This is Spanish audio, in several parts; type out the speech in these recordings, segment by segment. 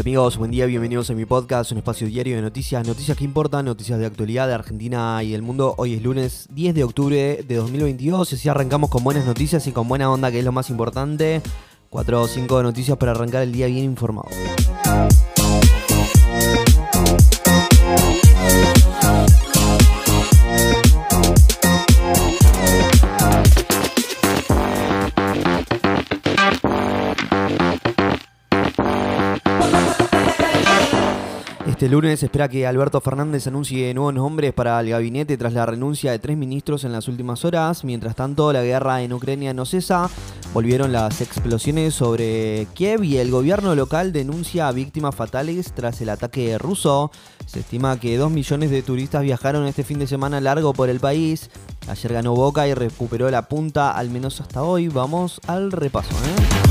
Amigos, buen día, bienvenidos a mi podcast, un espacio diario de noticias, noticias que importan, noticias de actualidad de Argentina y del mundo. Hoy es lunes 10 de octubre de 2022 y así arrancamos con buenas noticias y con buena onda, que es lo más importante. Cuatro o cinco noticias para arrancar el día bien informado. Este lunes espera que Alberto Fernández anuncie nuevos nombres para el gabinete tras la renuncia de tres ministros en las últimas horas. Mientras tanto, la guerra en Ucrania no cesa. Volvieron las explosiones sobre Kiev y el gobierno local denuncia víctimas fatales tras el ataque ruso. Se estima que dos millones de turistas viajaron este fin de semana largo por el país. Ayer ganó Boca y recuperó la punta, al menos hasta hoy. Vamos al repaso. ¿eh?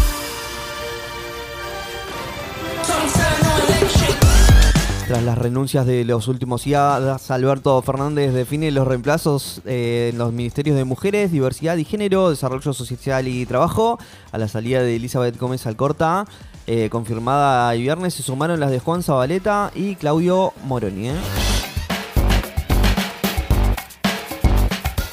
Tras las renuncias de los últimos días, Alberto Fernández define los reemplazos eh, en los ministerios de Mujeres, Diversidad y Género, Desarrollo Social y Trabajo. A la salida de Elizabeth Gómez Alcorta, eh, confirmada el viernes, se sumaron las de Juan Zabaleta y Claudio Moroni. ¿eh?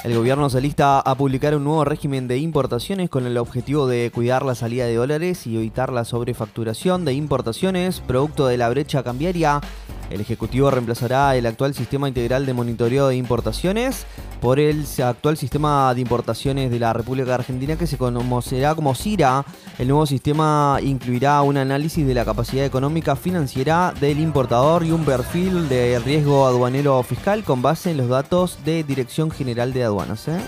El gobierno se alista a publicar un nuevo régimen de importaciones con el objetivo de cuidar la salida de dólares y evitar la sobrefacturación de importaciones, producto de la brecha cambiaria. El Ejecutivo reemplazará el actual sistema integral de monitoreo de importaciones por el actual sistema de importaciones de la República Argentina que se conocerá como CIRA. El nuevo sistema incluirá un análisis de la capacidad económica financiera del importador y un perfil de riesgo aduanero fiscal con base en los datos de Dirección General de Aduanas. ¿eh?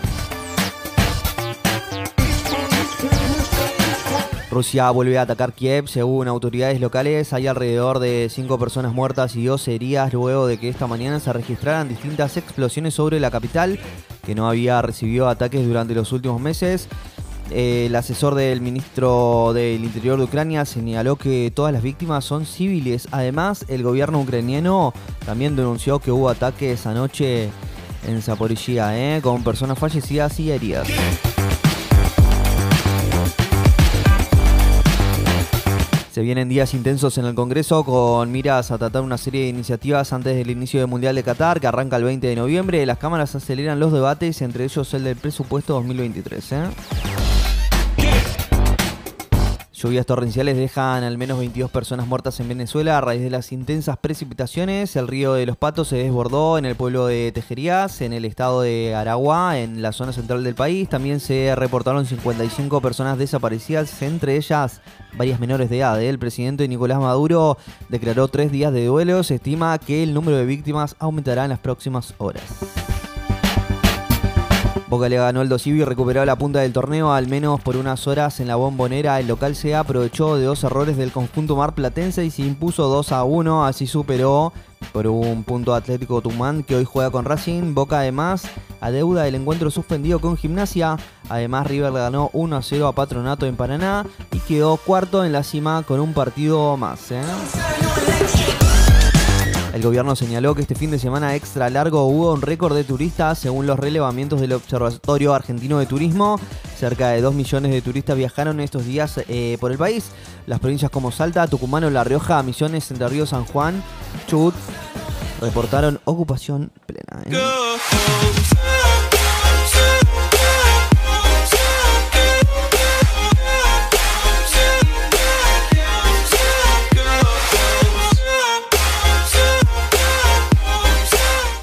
Rusia vuelve a atacar Kiev. Según autoridades locales, hay alrededor de 5 personas muertas y 12 heridas luego de que esta mañana se registraran distintas explosiones sobre la capital, que no había recibido ataques durante los últimos meses. El asesor del ministro del Interior de Ucrania señaló que todas las víctimas son civiles. Además, el gobierno ucraniano también denunció que hubo ataques anoche en Zaporizhia, ¿eh? con personas fallecidas y heridas. Se vienen días intensos en el Congreso con miras a tratar una serie de iniciativas antes del inicio del Mundial de Qatar, que arranca el 20 de noviembre. Las cámaras aceleran los debates, entre ellos el del presupuesto 2023. ¿eh? Lluvias torrenciales dejan al menos 22 personas muertas en Venezuela a raíz de las intensas precipitaciones. El río de los Patos se desbordó en el pueblo de Tejerías, en el estado de Aragua, en la zona central del país. También se reportaron 55 personas desaparecidas, entre ellas varias menores de edad. El presidente Nicolás Maduro declaró tres días de duelo. Se estima que el número de víctimas aumentará en las próximas horas. Boca le ganó el Dosivi y recuperó la punta del torneo al menos por unas horas en la bombonera. El local se aprovechó de dos errores del conjunto marplatense y se impuso 2 a 1. Así superó por un punto Atlético Tumán que hoy juega con Racing. Boca además adeuda el encuentro suspendido con Gimnasia. Además River le ganó 1 a 0 a Patronato en Paraná y quedó cuarto en la cima con un partido más. ¿eh? El gobierno señaló que este fin de semana extra largo hubo un récord de turistas según los relevamientos del Observatorio Argentino de Turismo. Cerca de 2 millones de turistas viajaron estos días eh, por el país. Las provincias como Salta, Tucumán La Rioja, Misiones, Entre Ríos, San Juan, Chubut reportaron ocupación plena. ¿eh?